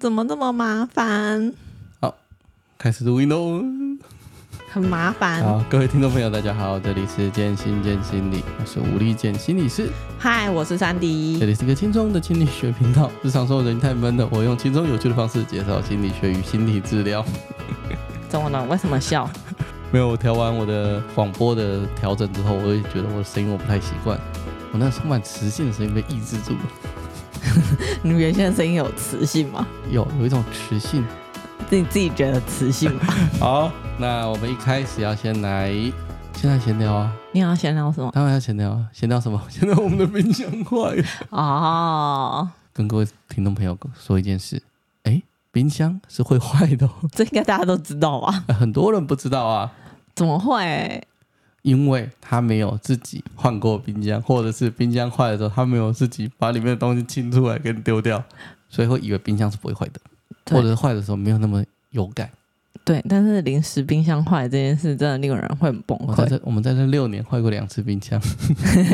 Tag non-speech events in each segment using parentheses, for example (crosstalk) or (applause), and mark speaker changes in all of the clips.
Speaker 1: 怎么这么麻烦？
Speaker 2: 好，开始录音喽。
Speaker 1: 很麻烦。
Speaker 2: 好，各位听众朋友，大家好，这里是健心见心理，我是吴立健心理师。
Speaker 1: 嗨，我是珊迪。
Speaker 2: 这里是一个轻松的心理学频道。日常生活人太闷了，我用轻松有趣的方式介绍心理学与心理治疗。
Speaker 1: 怎么了？为什么笑？
Speaker 2: 没有，我调完我的广播的调整之后，我也觉得我的声音我不太习惯，我那充满磁性的声音被抑制住了。(laughs)
Speaker 1: 你原先的声音有磁性吗？
Speaker 2: 有，有一种磁性。
Speaker 1: 自己自己觉得磁性吗？(laughs)
Speaker 2: 好，那我们一开始要先来，现在闲聊啊。
Speaker 1: 你要闲聊什么？
Speaker 2: 当然要闲聊啊，闲聊什么？(laughs) 闲聊我们的冰箱坏了。
Speaker 1: 哦。
Speaker 2: 跟各位听众朋友说一件事，哎，冰箱是会坏的哦。
Speaker 1: 这应该大家都知道吧？
Speaker 2: 很多人不知道啊。
Speaker 1: 怎么会？
Speaker 2: 因为他没有自己换过冰箱，或者是冰箱坏的时候，他没有自己把里面的东西清出来给你丢掉，所以会以为冰箱是不会坏的。或者是坏的时候没有那么有感，
Speaker 1: 对。但是临时冰箱坏这件事真的令人会很崩溃。
Speaker 2: 我在这我们在这六年坏过两次冰箱，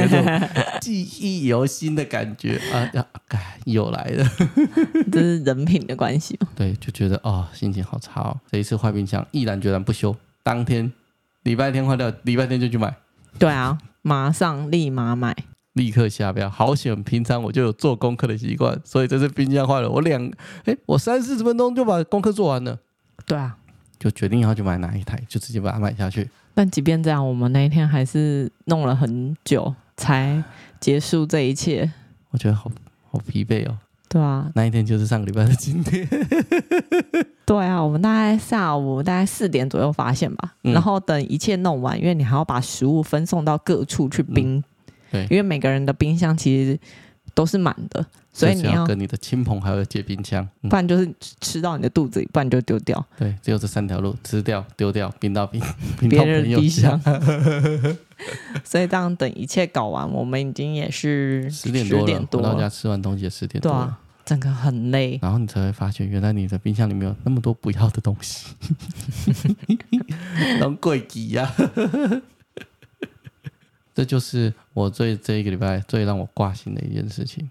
Speaker 2: (laughs) 记忆犹新的感觉啊！要、啊、又来了，(laughs)
Speaker 1: 这是人品的关系。
Speaker 2: 对，就觉得哦，心情好差哦。这一次坏冰箱，毅然决然不修，当天礼拜天坏掉，礼拜天就去买。
Speaker 1: 对啊，马上立马买。
Speaker 2: 立刻下标，好险！平常我就有做功课的习惯，所以这次冰箱坏了，我两哎，我三四十分钟就把功课做完了。
Speaker 1: 对啊，
Speaker 2: 就决定要去买哪一台，就直接把它买下去。
Speaker 1: 但即便这样，我们那一天还是弄了很久才结束这一切。
Speaker 2: 我觉得好好疲惫哦。
Speaker 1: 对啊，
Speaker 2: 那一天就是上个礼拜的今天。
Speaker 1: 对啊，我们大概下午大概四点左右发现吧，嗯、然后等一切弄完，因为你还要把食物分送到各处去冰。嗯对，因为每个人的冰箱其实都是满的，所以你要，
Speaker 2: 要跟你的亲朋好友借冰箱，
Speaker 1: 嗯、不然就是吃到你的肚子里，不然就丢掉。
Speaker 2: 对，只有这三条路：吃掉、丢掉、冰到冰，(laughs) 冰到别人冰箱。(laughs)
Speaker 1: 所以这样等一切搞完，我们已经也是
Speaker 2: 十点多了，回到家吃完东西也十点多了，对啊，
Speaker 1: 整个很累。
Speaker 2: 然后你才会发现，原来你的冰箱里面有那么多不要的东西，(laughs) 当贵机呀。(laughs) 这就是我最这一个礼拜最让我挂心的一件事情。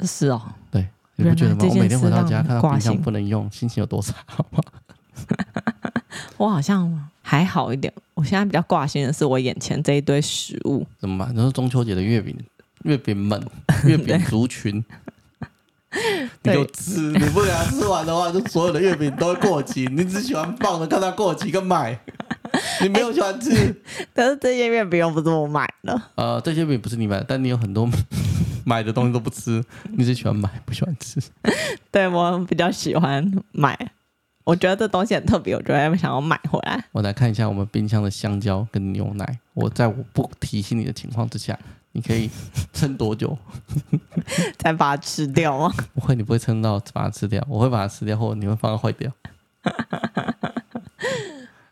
Speaker 1: 是哦，
Speaker 2: 对，你不觉得吗？我每天回到家看到冰箱不能用，心情有多差吗？(laughs)
Speaker 1: 我好像还好一点。我现在比较挂心的是我眼前这一堆食物。
Speaker 2: 怎么办？你说中秋节的月饼，月饼们，月饼族群，(laughs) 你就吃，你不给他吃完的话，就所有的月饼都会过期。你只喜欢放着看它过期跟买。你没有喜欢吃，欸、
Speaker 1: 可是这些月饼又不是我买的。
Speaker 2: 呃，这些饼不是你买的，但你有很多 (laughs) 买的东西都不吃，你只喜欢买，不喜欢吃。(laughs)
Speaker 1: 对，我比较喜欢买，我觉得这东西很特别，我觉得想要买回来。
Speaker 2: 我来看一下我们冰箱的香蕉跟牛奶，我在我不提醒你的情况之下，你可以撑多久 (laughs)
Speaker 1: 才把它吃掉吗？(laughs)
Speaker 2: 不会，你不会撑到把它吃掉，我会把它吃掉，或者你会放它坏掉。(laughs)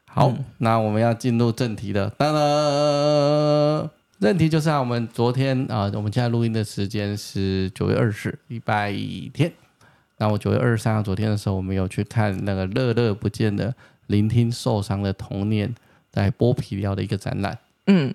Speaker 2: 好，嗯、那我们要进入正题了。当然，正题就是啊，我们昨天啊，我们现在录音的时间是九月二十，礼拜天。那我九月二十三号昨天的时候，我们有去看那个乐乐不见的聆听受伤的童年在剥皮寮的一个展览。嗯，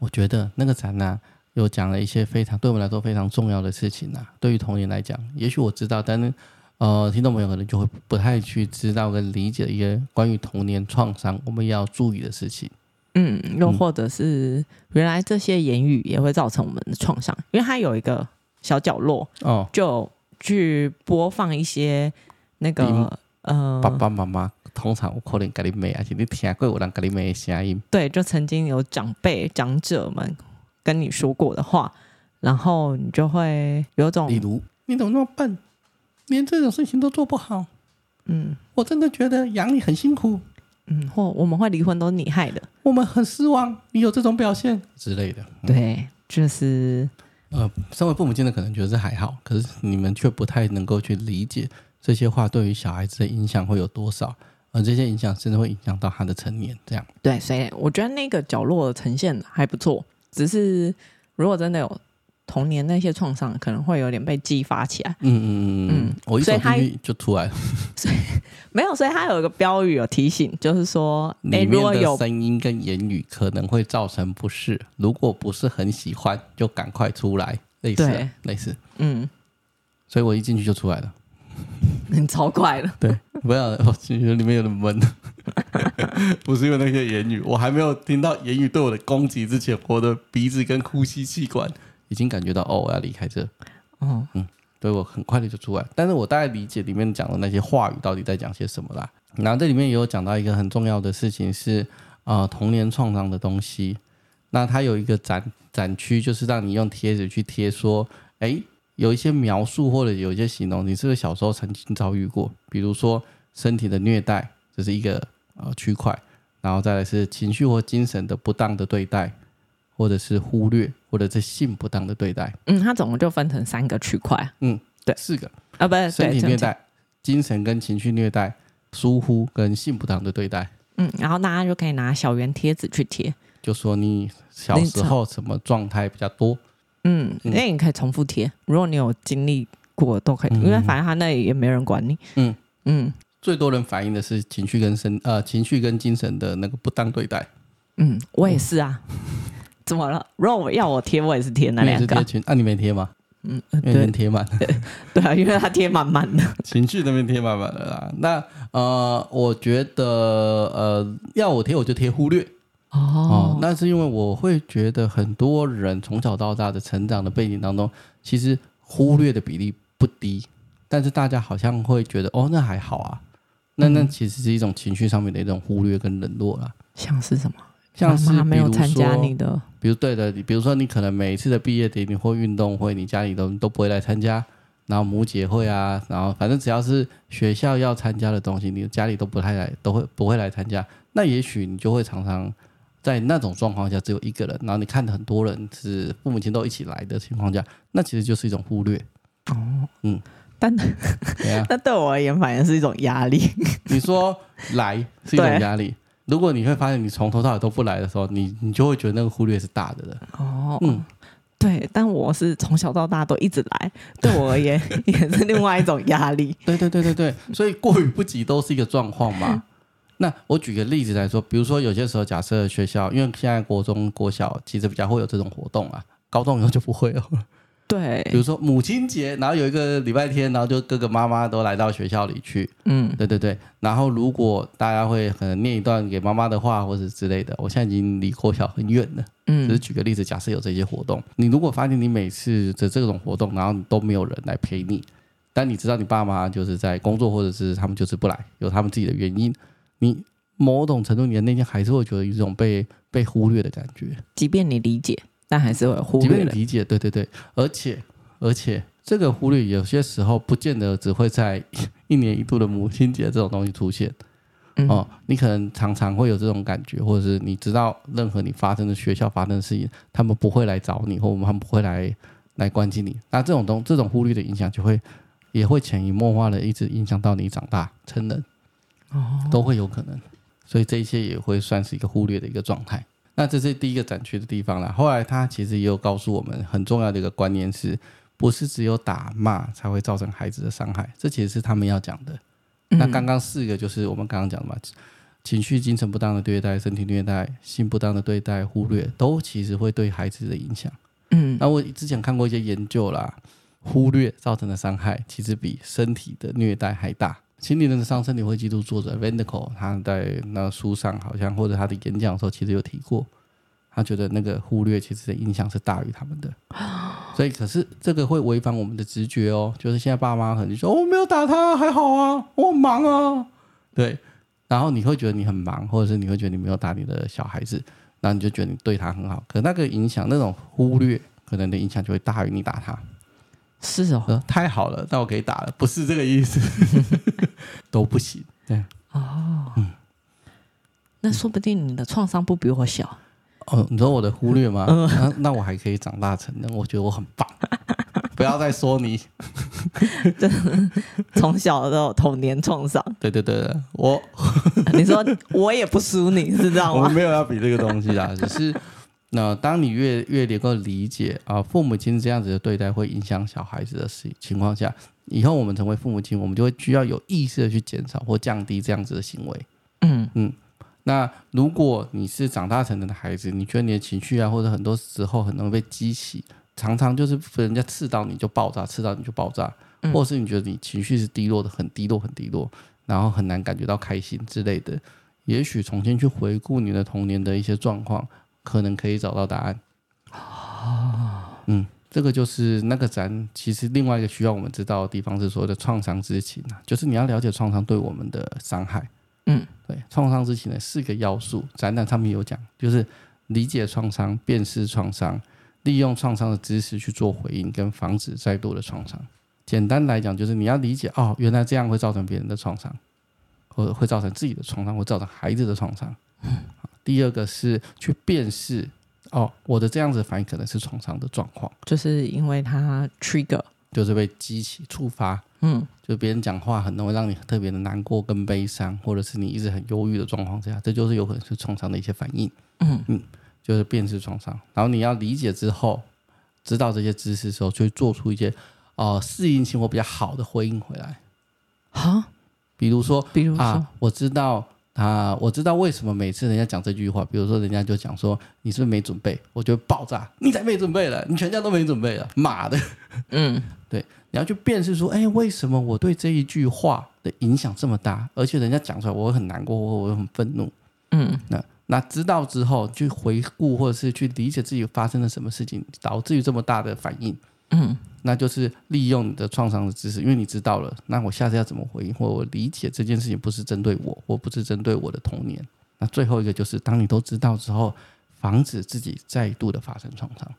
Speaker 2: 我觉得那个展览又讲了一些非常对我们来说非常重要的事情啊。对于童年来讲，也许我知道，但是。呃，听众朋友可能就会不太去知道跟理解一些关于童年创伤我们要注意的事情。
Speaker 1: 嗯，又或者是原来这些言语也会造成我们的创伤，因为它有一个小角落哦，就去播放一些那个呃，
Speaker 2: 爸爸妈妈通常我可能跟你妹，而且你听过有人跟你妹的声音。
Speaker 1: 对，就曾经有长辈长者们跟你说过的话，然后你就会有种，
Speaker 2: 例如你怎么那么笨？连这种事情都做不好，嗯，我真的觉得养你很辛苦，
Speaker 1: 嗯，或我们会离婚都是你害的，
Speaker 2: 我们很失望你有这种表现？之类的，
Speaker 1: 嗯、对，就是，
Speaker 2: 呃，身为父母亲的可能觉得这还好，可是你们却不太能够去理解这些话对于小孩子的影响会有多少，而这些影响甚至会影响到他的成年，这样，
Speaker 1: 对，所以我觉得那个角落呈现还不错，只是如果真的有。童年那些创伤可能会有点被激发起来。嗯嗯嗯嗯，
Speaker 2: 我一走进去就出来了。
Speaker 1: 所以 (laughs) 没有，所以他有一个标语有提醒，就是说，
Speaker 2: 哎，如果有声音跟言语可能会造成不适，如果不是很喜欢，就赶快出来。类似，类似，嗯。所以我一进去就出来了。(laughs)
Speaker 1: 你超快了。
Speaker 2: 对，不要，我觉得里面有点闷。(laughs) 不是因为那些言语，我还没有听到言语对我的攻击之前，我的鼻子跟呼吸气管已经感觉到哦，我要离开这。哦，嗯，对我很快的就出来，但是我大概理解里面讲的那些话语到底在讲些什么啦。然后这里面也有讲到一个很重要的事情是啊、呃，童年创伤的东西。那它有一个展展区，就是让你用贴纸去贴，说，哎，有一些描述或者有一些形容，你是不是小时候曾经遭遇过？比如说身体的虐待，这是一个呃区块，然后再来是情绪或精神的不当的对待，或者是忽略，或者是性不当的对待。
Speaker 1: 嗯，它总共就分成三个区块。
Speaker 2: 嗯，对，四个
Speaker 1: 啊，不是
Speaker 2: 身体虐待、精神跟情绪虐待、疏忽跟性不当的对待。
Speaker 1: 嗯，然后大家就可以拿小圆贴纸去贴。
Speaker 2: 就说你小时候什么状态比较多？
Speaker 1: 嗯，那你可以重复贴。如果你有经历过，都可以，因为反正他那里也没人管你。嗯
Speaker 2: 嗯，最多人反映的是情绪跟身呃情绪跟精神的那个不当对待。
Speaker 1: 嗯，我也是啊。怎么了？如果我要我贴，我也是贴那两个。
Speaker 2: 啊，你没贴吗？嗯，对，贴满。(laughs)
Speaker 1: 对啊，因为他贴满满的。(laughs)
Speaker 2: 情绪那边贴满满的啦。那呃，我觉得呃，要我贴我就贴忽略。哦，那是因为我会觉得很多人从小到大的成长的背景当中，其实忽略的比例不低，但是大家好像会觉得哦，那还好啊，那那其实是一种情绪上面的一种忽略跟冷落啦。
Speaker 1: 像是什么？
Speaker 2: 像是
Speaker 1: 没有参加你的，
Speaker 2: 比如对的，比如说你可能每一次的毕业典礼或运动会，你家里都都不会来参加，然后母姐会啊，然后反正只要是学校要参加的东西，你家里都不太来，都会不会来参加，那也许你就会常常。在那种状况下，只有一个人，然后你看很多人是父母亲都一起来的情况下，那其实就是一种忽略。
Speaker 1: 哦，嗯，但 (laughs) 那对我而言，反而是一种压力。(laughs)
Speaker 2: 你说来是一种压力，如果你会发现你从头到尾都不来的时候，你你就会觉得那个忽略是大的了。
Speaker 1: 哦，嗯，对，但我是从小到大都一直来，对我而言 (laughs) 也是另外一种压力。
Speaker 2: 对对对对对，所以过于不及都是一个状况嘛。那我举个例子来说，比如说有些时候，假设学校，因为现在国中、国小其实比较会有这种活动啊，高中以后就不会了。(laughs)
Speaker 1: 对，
Speaker 2: 比如说母亲节，然后有一个礼拜天，然后就各个妈妈都来到学校里去。嗯，对对对。然后如果大家会可能念一段给妈妈的话，或者之类的，我现在已经离国小很远了。嗯，只是举个例子，假设有这些活动，你如果发现你每次的这种活动，然后都没有人来陪你，但你知道你爸妈就是在工作，或者是他们就是不来，有他们自己的原因。你某种程度，你的内心还是会觉得有一种被被忽略的感觉，
Speaker 1: 即便你理解，但还是会忽略。
Speaker 2: 即便你理解，对对对，而且而且这个忽略有些时候不见得只会在 (laughs) 一年一度的母亲节这种东西出现。嗯、哦，你可能常常会有这种感觉，或者是你知道任何你发生的学校发生的事情，他们不会来找你，或者他们不会来来关心你。那这种东这种忽略的影响，就会也会潜移默化的一直影响到你长大成人。都会有可能，所以这一些也会算是一个忽略的一个状态。那这是第一个展区的地方啦。后来他其实也有告诉我们很重要的一个观念是，不是只有打骂才会造成孩子的伤害？这其实是他们要讲的。那刚刚四个就是我们刚刚讲的嘛，情绪、精神不当的对待、身体虐待、性不当的对待、忽略，都其实会对孩子的影响。嗯，那我之前看过一些研究啦，忽略造成的伤害其实比身体的虐待还大。心理的上升，你会记录作者 Kolk 他在那书上好像或者他的演讲的时候，其实有提过，他觉得那个忽略其实的影响是大于他们的，所以可是这个会违反我们的直觉哦，就是现在爸妈可能就说我、哦、没有打他，还好啊，我很忙啊，对，然后你会觉得你很忙，或者是你会觉得你没有打你的小孩子，然后你就觉得你对他很好，可那个影响那种忽略可能的影响就会大于你打他。
Speaker 1: 是哦，
Speaker 2: 太好了，那我可以打了，不是这个意思，(laughs) 都不行。对，
Speaker 1: 哦，嗯，那说不定你的创伤不比我小。
Speaker 2: 哦，你说我的忽略吗？嗯、那那我还可以长大成人，我觉得我很棒。(laughs) 不要再说你，(laughs)
Speaker 1: 从小都有童年创伤。
Speaker 2: 对对对，我，
Speaker 1: 你说我也不输你，是这样吗？
Speaker 2: 我没有要比这个东西啦，只是。那当你越越能够理解啊，父母亲这样子的对待会影响小孩子的事情况下，以后我们成为父母亲，我们就会需要有意识的去减少或降低这样子的行为。嗯嗯。那如果你是长大成人的孩子，你觉得你的情绪啊，或者很多时候很容易被激起，常常就是人家刺到你就爆炸，刺到你就爆炸，或者是你觉得你情绪是低落的，很低落，很低落，然后很难感觉到开心之类的，也许重新去回顾你的童年的一些状况，可能可以找到答案。啊，嗯，这个就是那个展，其实另外一个需要我们知道的地方是所谓的创伤知情啊，就是你要了解创伤对我们的伤害。嗯，对，创伤知情的四个要素，展览上面有讲，就是理解创伤、辨识创伤、利用创伤的知识去做回应，跟防止再度的创伤。简单来讲，就是你要理解哦，原来这样会造成别人的创伤，或者会造成自己的创伤，会造成孩子的创伤。嗯，第二个是去辨识哦，我的这样子反应可能是创伤的状况，
Speaker 1: 就是因为它 trigger，
Speaker 2: 就是被激起触发。嗯，就别人讲话很容易让你特别的难过跟悲伤，或者是你一直很忧郁的状况之下，这就是有可能是创伤的一些反应。嗯。嗯，就是辨识创伤，然后你要理解之后，知道这些知识之后，就会做出一些呃适应性或比较好的回应回来。
Speaker 1: 哈，
Speaker 2: 比如说，
Speaker 1: 比如说？
Speaker 2: 啊，我知道啊，我知道为什么每次人家讲这句话，比如说人家就讲说你是不是没准备，我就爆炸，你才没准备了，你全家都没准备了，妈的，嗯，(laughs) 对。你要去辨识说，哎，为什么我对这一句话的影响这么大？而且人家讲出来，我会很难过，我会很愤怒。嗯，那那知道之后，去回顾或者是去理解自己发生了什么事情，导致于这么大的反应。嗯，那就是利用你的创伤的知识，因为你知道了，那我下次要怎么回应，或我理解这件事情不是针对我，或不是针对我的童年。那最后一个就是，当你都知道之后，防止自己再度的发生创伤。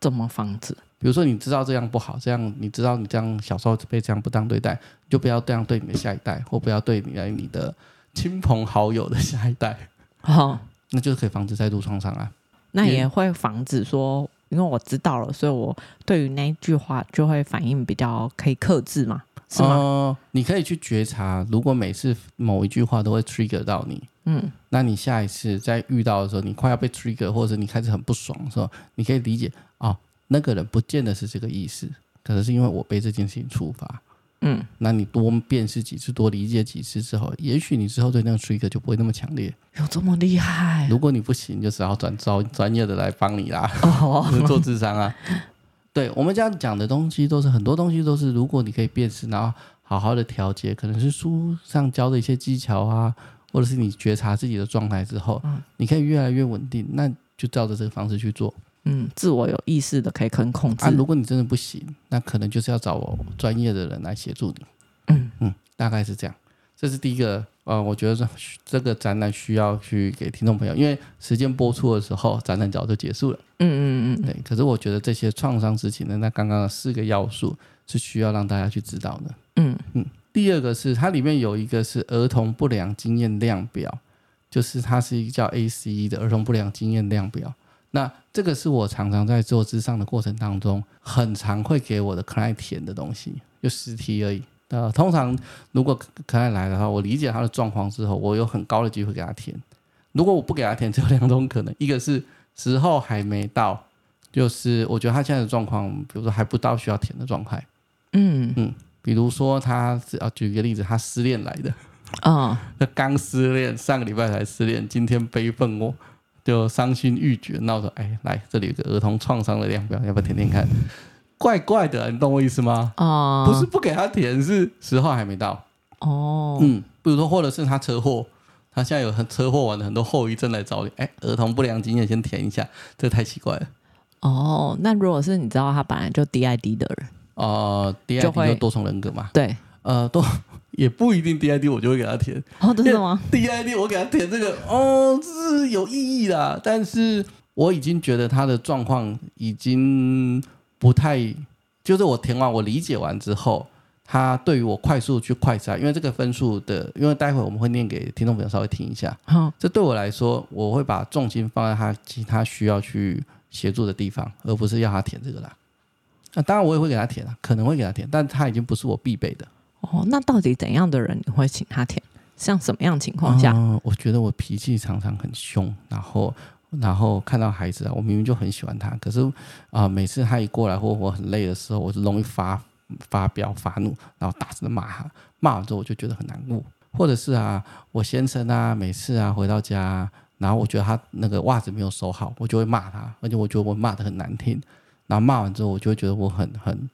Speaker 1: 怎么防止？
Speaker 2: 比如说，你知道这样不好，这样你知道你这样小时候被这样不当对待，就不要这样对你的下一代，或不要对你来你的亲朋好友的下一代。好、哦，那就是可以防止再度创伤啊。
Speaker 1: 那也会防止说，因为我知道了，所以我对于那一句话就会反应比较可以克制嘛，是吗？
Speaker 2: 呃，你可以去觉察，如果每次某一句话都会 trigger 到你，嗯，那你下一次再遇到的时候，你快要被 trigger，或者你开始很不爽的时候，你可以理解哦。那个人不见得是这个意思，可能是因为我被这件事情触发。嗯，那你多辨识几次，多理解几次之后，也许你之后对那个 trigger 就不会那么强烈。
Speaker 1: 有这么厉害？
Speaker 2: 如果你不行，就只好转招 (laughs) 专业的来帮你啦。哦，(laughs) 做智商啊。对，我们这样讲的东西都是很多东西都是，如果你可以辨识，然后好好的调节，可能是书上教的一些技巧啊，或者是你觉察自己的状态之后，嗯，你可以越来越稳定，那就照着这个方式去做。
Speaker 1: 嗯，自我有意识的可以可控制。
Speaker 2: 啊，如果你真的不行，那可能就是要找我专业的人来协助你。嗯嗯，大概是这样。这是第一个，呃，我觉得这这个展览需要去给听众朋友，因为时间播出的时候，展览早就结束了。嗯嗯嗯，对。可是我觉得这些创伤事情呢，那刚刚的四个要素是需要让大家去知道的。嗯嗯。第二个是它里面有一个是儿童不良经验量表，就是它是一个叫 ACE 的儿童不良经验量表。那这个是我常常在做咨商的过程当中，很常会给我的 client 填的东西，就十题而已。呃，通常如果 client 来的话，我理解他的状况之后，我有很高的机会给他填。如果我不给他填，只有两种可能：一个是时候还没到，就是我觉得他现在的状况，比如说还不到需要填的状态。嗯嗯，比如说他是要举个例子，他失恋来的啊，(laughs) 那刚失恋，上个礼拜才失恋，今天悲愤哦。就伤心欲绝，那我说，哎，来这里有个儿童创伤的量表，要不要填填看？怪怪的，你懂我意思吗？哦，不是不给他填，是时候还没到。哦，嗯，比如说，或者是他车祸，他现在有很车祸完的很多后遗症来找你，哎，儿童不良经验先填一下，这太奇怪了。
Speaker 1: 哦，那如果是你知道他本来就 DID 的人，
Speaker 2: 哦，DID 就多重人格嘛？
Speaker 1: 对，
Speaker 2: 呃，多。也不一定 DID 我就会给他填
Speaker 1: 哦，真的吗
Speaker 2: ？DID 我给他填这个哦，这是有意义的。但是我已经觉得他的状况已经不太，就是我填完我理解完之后，他对于我快速去快筛，因为这个分数的，因为待会我们会念给听众朋友稍微听一下。好，这对我来说，我会把重心放在他其他需要去协助的地方，而不是要他填这个啦。那当然我也会给他填啊，可能会给他填，但他已经不是我必备的。
Speaker 1: 哦，那到底怎样的人你会请他填？像什么样情况下？
Speaker 2: 嗯，我觉得我脾气常常很凶，然后然后看到孩子啊，我明明就很喜欢他，可是啊，每次他一过来或我很累的时候，我就容易发发飙发怒，然后大声的骂他，骂完之后我就觉得很难过。或者是啊，我先生啊，每次啊回到家，然后我觉得他那个袜子没有收好，我就会骂他，而且我觉得我骂得很难听。然后骂完之后，我就会觉得我很很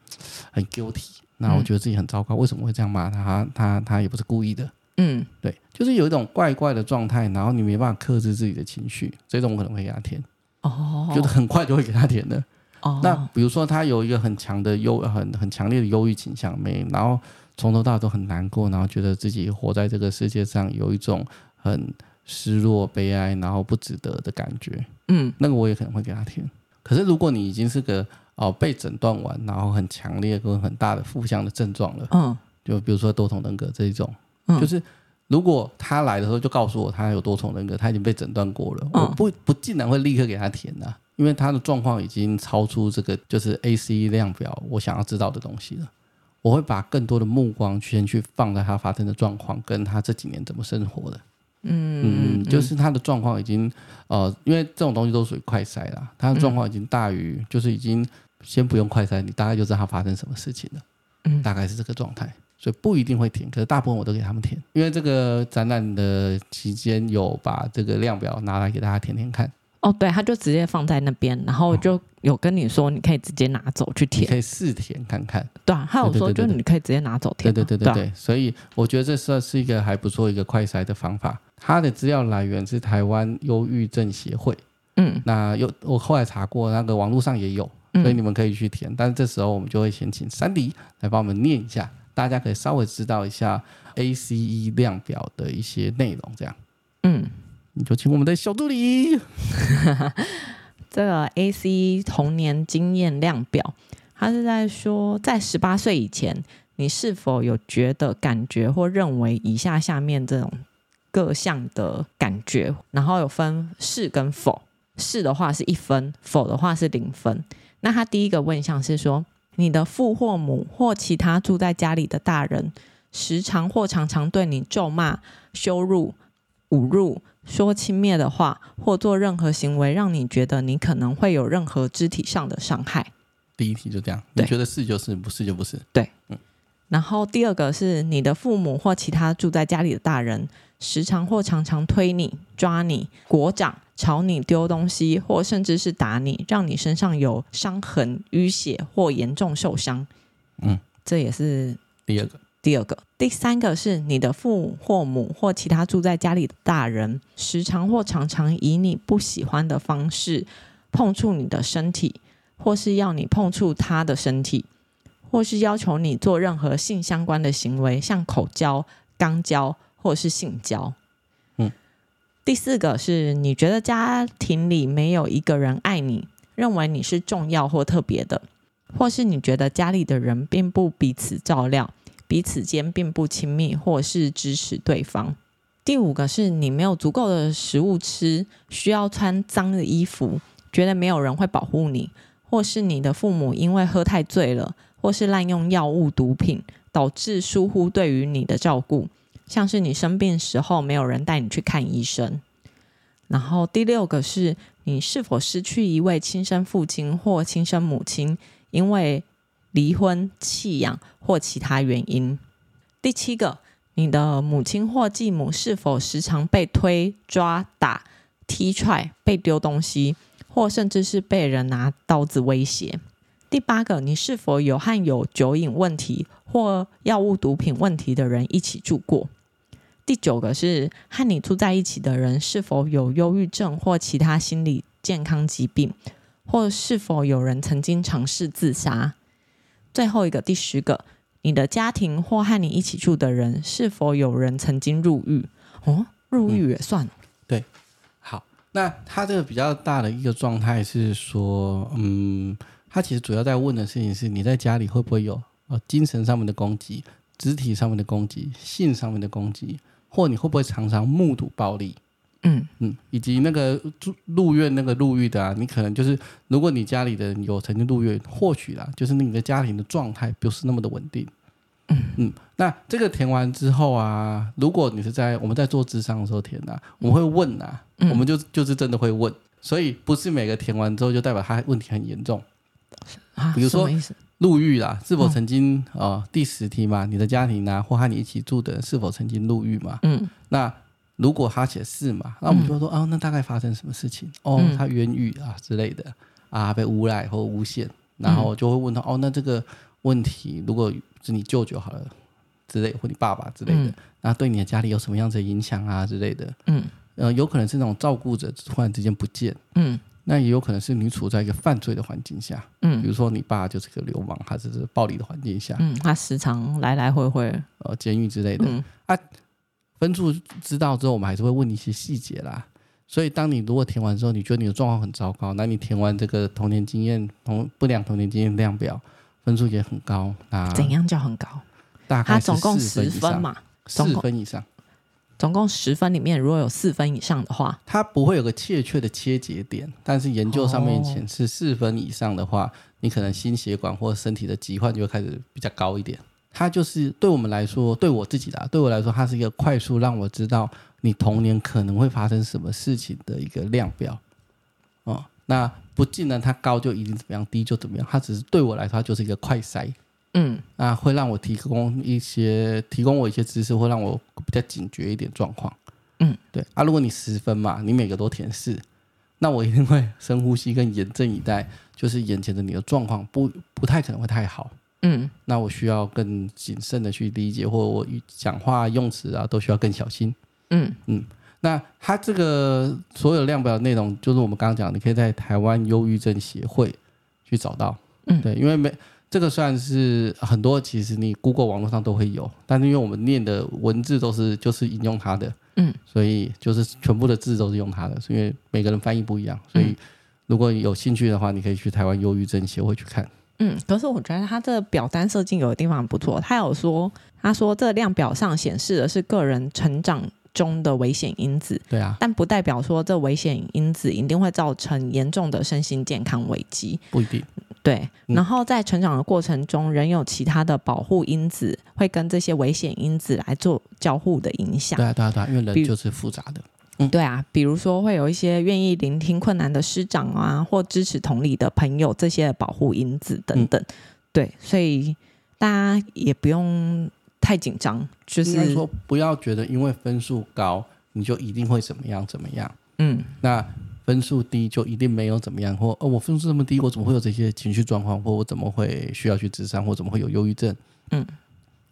Speaker 2: 很 guilty，然后我觉得自己很糟糕，为什么会这样骂他？他他他也不是故意的。
Speaker 1: 嗯，
Speaker 2: 对，就是有一种怪怪的状态，然后你没办法克制自己的情绪，这种我可能会给他填。
Speaker 1: 哦，
Speaker 2: 就是很快就会给他填的。
Speaker 1: 哦，
Speaker 2: 那比如说他有一个很强的忧，很很强烈的忧郁倾向，没，然后从头到尾都很难过，然后觉得自己活在这个世界上有一种很失落、悲哀，然后不值得的感觉。
Speaker 1: 嗯，
Speaker 2: 那个我也可能会给他填。可是如果你已经是个哦被诊断完，然后很强烈跟很大的负向的症状了，
Speaker 1: 嗯，
Speaker 2: 就比如说多重人格这一种，
Speaker 1: 嗯，
Speaker 2: 就是。如果他来的时候就告诉我他有多重人格，他已经被诊断过了，嗯、我不不竟然会立刻给他填的，因为他的状况已经超出这个就是 ACE 量表我想要知道的东西了。我会把更多的目光先去放在他发生的状况，跟他这几年怎么生活的。
Speaker 1: 嗯
Speaker 2: 嗯，就是他的状况已经呃，因为这种东西都属于快筛啦，他的状况已经大于、嗯，就是已经先不用快筛，你大概就知道他发生什么事情了。嗯，大概是这个状态。所以不一定会填，可是大部分我都给他们填，因为这个展览的期间有把这个量表拿来给大家填填看。
Speaker 1: 哦，对，他就直接放在那边，然后就有跟你说，你可以直接拿走去填，
Speaker 2: 你可以试填看看。
Speaker 1: 对啊，他有说，就你可以直接拿走填。
Speaker 2: 对对对对对，对，所以我觉得这算是一个还不错一个快筛的方法。它的资料来源是台湾忧郁症协会。
Speaker 1: 嗯，
Speaker 2: 那有我后来查过，那个网络上也有，所以你们可以去填。但是这时候我们就会先请珊迪来帮我们念一下。大家可以稍微知道一下 ACE 量表的一些内容，这样，
Speaker 1: 嗯，
Speaker 2: 你就请我们的小助理。(laughs)
Speaker 1: 这个 ACE 童年经验量表，它是在说，在十八岁以前，你是否有觉得、感觉或认为以下下面这种各项的感觉，然后有分是跟否，是的话是一分，否的话是零分。那他第一个问项是说，你的父或母或其他住在家里的大人，时常或常常对你咒骂、羞辱、侮辱、说轻蔑的话，或做任何行为，让你觉得你可能会有任何肢体上的伤害。
Speaker 2: 第一题就这样，你觉得是就是，不是就不是。
Speaker 1: 对，嗯。然后第二个是你的父母或其他住在家里的大人，时常或常常推你、抓你、裹掌。朝你丢东西，或甚至是打你，让你身上有伤痕、淤血或严重受伤。
Speaker 2: 嗯，
Speaker 1: 这也是
Speaker 2: 第二个。
Speaker 1: 第二个，第三个是你的父或母或其他住在家里的大人，时常或常常以你不喜欢的方式碰触你的身体，或是要你碰触他的身体，或是要求你做任何性相关的行为，像口交、肛交或是性交。嗯第四个是你觉得家庭里没有一个人爱你，认为你是重要或特别的，或是你觉得家里的人并不彼此照料，彼此间并不亲密，或是支持对方。第五个是你没有足够的食物吃，需要穿脏的衣服，觉得没有人会保护你，或是你的父母因为喝太醉了，或是滥用药物毒品，导致疏忽对于你的照顾。像是你生病时候没有人带你去看医生，然后第六个是你是否失去一位亲生父亲或亲生母亲，因为离婚、弃养或其他原因。第七个，你的母亲或继母是否时常被推、抓、打、踢踹、被丢东西，或甚至是被人拿刀子威胁。第八个，你是否有和有酒瘾问题或药物毒品问题的人一起住过？第九个是和你住在一起的人是否有忧郁症或其他心理健康疾病，或是否有人曾经尝试自杀。最后一个，第十个，你的家庭或和你一起住的人是否有人曾经入狱？哦，入狱也算。
Speaker 2: 对，好，那他这个比较大的一个状态是说，嗯，他其实主要在问的事情是你在家里会不会有呃精神上面的攻击、肢体上面的攻击、性上面的攻击。或你会不会常常目睹暴力？
Speaker 1: 嗯
Speaker 2: 嗯，以及那个住入院那个入狱的啊，你可能就是如果你家里的人有曾经入院，或许啦，就是你的家庭的状态不是那么的稳定。
Speaker 1: 嗯
Speaker 2: 嗯，那这个填完之后啊，如果你是在我们在做智商的时候填啊，我们会问啊，嗯、我们就就是真的会问，所以不是每个填完之后就代表他问题很严重。
Speaker 1: 啊，
Speaker 2: 比如说。入狱啦，是否曾经啊、
Speaker 1: 嗯
Speaker 2: 呃？第十题嘛，你的家庭啊，或和你一起住的是否曾经入狱嘛？
Speaker 1: 嗯，
Speaker 2: 那如果他写是嘛，那我们就会说，哦，那大概发生什么事情？哦，他冤狱啊之类的啊，被诬赖或诬陷然后就会问他、嗯、哦，那这个问题如果是你舅舅好了之类，或你爸爸之类的，嗯、那对你的家里有什么样子的影响啊之类的？嗯，呃，有可能是那种照顾者突然之间不见，嗯，那也有可能是你处在一个犯罪的环境下，嗯，比如说你爸就是个流氓，他只是暴力的环境下，
Speaker 1: 嗯，他时常来来回回，
Speaker 2: 呃，监狱之类的，嗯、啊，分数知道之后，我们还是会问你一些细节啦。所以，当你如果填完之后，你觉得你的状况很糟糕，那你填完这个童年经验同不良童年经验量表，分数也很高。啊
Speaker 1: 怎样叫很高？
Speaker 2: 大概
Speaker 1: 总共十分嘛，
Speaker 2: 四分以上。
Speaker 1: 总共十分里面，如果有四分以上的话，
Speaker 2: 它不会有个确切的切节点。但是研究上面显示，四分以上的话，哦、你可能心血管或身体的疾患就会开始比较高一点。它就是对我们来说，对我自己的，对我来说，它是一个快速让我知道。你童年可能会发生什么事情的一个量表，哦，那不尽然它高就一定怎么样，低就怎么样，它只是对我来说，它就是一个快筛，嗯，那会让我提供一些，提供我一些知识，会让我比较警觉一点状况，嗯，对啊，如果你十分嘛，你每个都填四，那我一定会深呼吸跟严阵以待，就是眼前的你的状况不不太可能会太好，嗯，那我需要更谨慎的去理解，或者我讲话用词啊都需要更小心。嗯。嗯，那它这个所有量表的内容，就是我们刚刚讲，你可以在台湾忧郁症协会去找到。嗯，对，因为没这个算是很多，其实你 Google 网络上都会有，但是因为我们念的文字都是就是引用它的，嗯，所以就是全部的字都是用它的，所以每个人翻译不一样，所以如果有兴趣的话，你可以去台湾忧郁症协会去看。
Speaker 1: 嗯，可是我觉得它这个表单设计有的地方很不错，他有说，他说这个量表上显示的是个人成长中的危险因子，
Speaker 2: 对啊，
Speaker 1: 但不代表说这危险因子一定会造成严重的身心健康危机，
Speaker 2: 不一定。
Speaker 1: 对，然后在成长的过程中，仍有其他的保护因子会跟这些危险因子来做交互的影响。
Speaker 2: 对啊，对啊，对啊，因为人就是复杂的。嗯，
Speaker 1: 对啊，比如说会有一些愿意聆听困难的师长啊，或支持同理的朋友，这些保护因子等等。嗯，对，所以大家也不用。太紧张，就是
Speaker 2: 说不要觉得因为分数高你就一定会怎么样怎么样。嗯，那分数低就一定没有怎么样，或哦我分数这么低，我怎么会有这些情绪状况，或我怎么会需要去智商，或怎么会有忧郁症？嗯，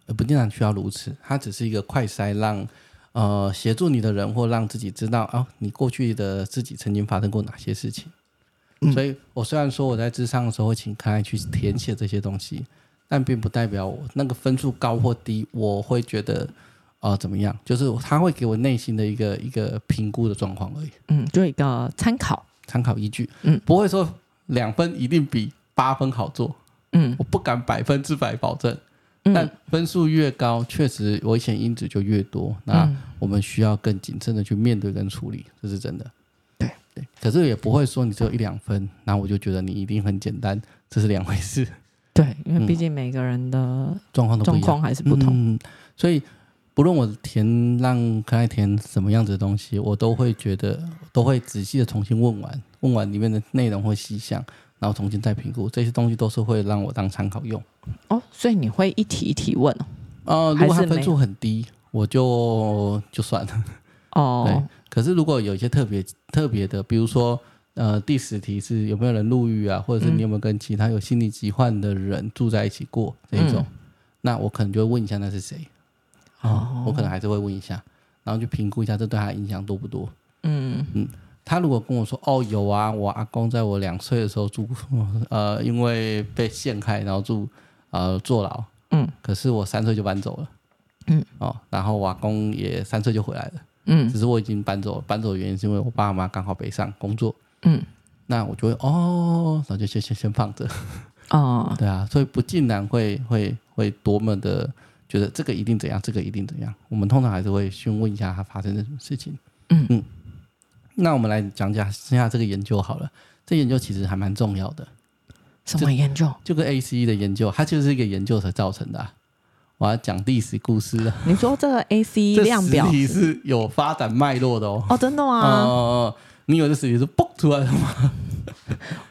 Speaker 2: 而不尽然需要如此，它只是一个快筛，让呃协助你的人或让自己知道啊、哦，你过去的自己曾经发生过哪些事情。嗯、所以我虽然说我在智商的时候会请客人去填写这些东西。但并不代表我那个分数高或低，我会觉得呃怎么样？就是他会给我内心的一个一个评估的状况而已。
Speaker 1: 嗯，就一个参考
Speaker 2: 参考依据。嗯，不会说两分一定比八分好做。嗯，我不敢百分之百保证。嗯，但分数越高，确实危险因子就越多。那我们需要更谨慎的去面对跟处理，这是真的。
Speaker 1: 对
Speaker 2: 对，可是也不会说你只有一两分，那我就觉得你一定很简单，这是两回事。
Speaker 1: 对，因为毕竟每个人的状况都状况还是不同，
Speaker 2: 嗯，所以不论我填让可爱填什么样子的东西，我都会觉得都会仔细的重新问完，问完里面的内容或细项，然后重新再评估，这些东西都是会让我当参考用。
Speaker 1: 哦，所以你会一题一题问哦？
Speaker 2: 呃，如果他分数很低，我就就算了。哦，(laughs) 对。可是如果有一些特别特别的，比如说。呃，第十题是有没有人入狱啊，或者是你有没有跟其他有心理疾患的人住在一起过这一种？嗯、那我可能就会问一下那是谁？哦、嗯，我可能还是会问一下，然后去评估一下这对他影响多不多？嗯。嗯，他如果跟我说哦有啊，我阿公在我两岁的时候住，呃，因为被陷害然后住呃坐牢，嗯，可是我三岁就搬走了，嗯。哦，然后我阿公也三岁就回来了，嗯，只是我已经搬走了，搬走的原因是因为我爸妈刚好北上工作。嗯，那我就会哦，那就先先先放着哦，(laughs) 对啊，所以不尽然会会会多么的觉得这个一定怎样，这个一定怎样。我们通常还是会询问一下他发生了什么事情。嗯嗯，那我们来讲讲剩下这个研究好了。这研究其实还蛮重要的。
Speaker 1: 什么研究？
Speaker 2: 就，就跟 ACE 的研究，它就是一个研究所造成的啊。我要讲历史故事了。(laughs)
Speaker 1: 你说这个 ACE 量表 (laughs)
Speaker 2: 是有发展脉络的哦。
Speaker 1: 哦，真的吗？
Speaker 2: 哦。你以为这实体是蹦出来的吗？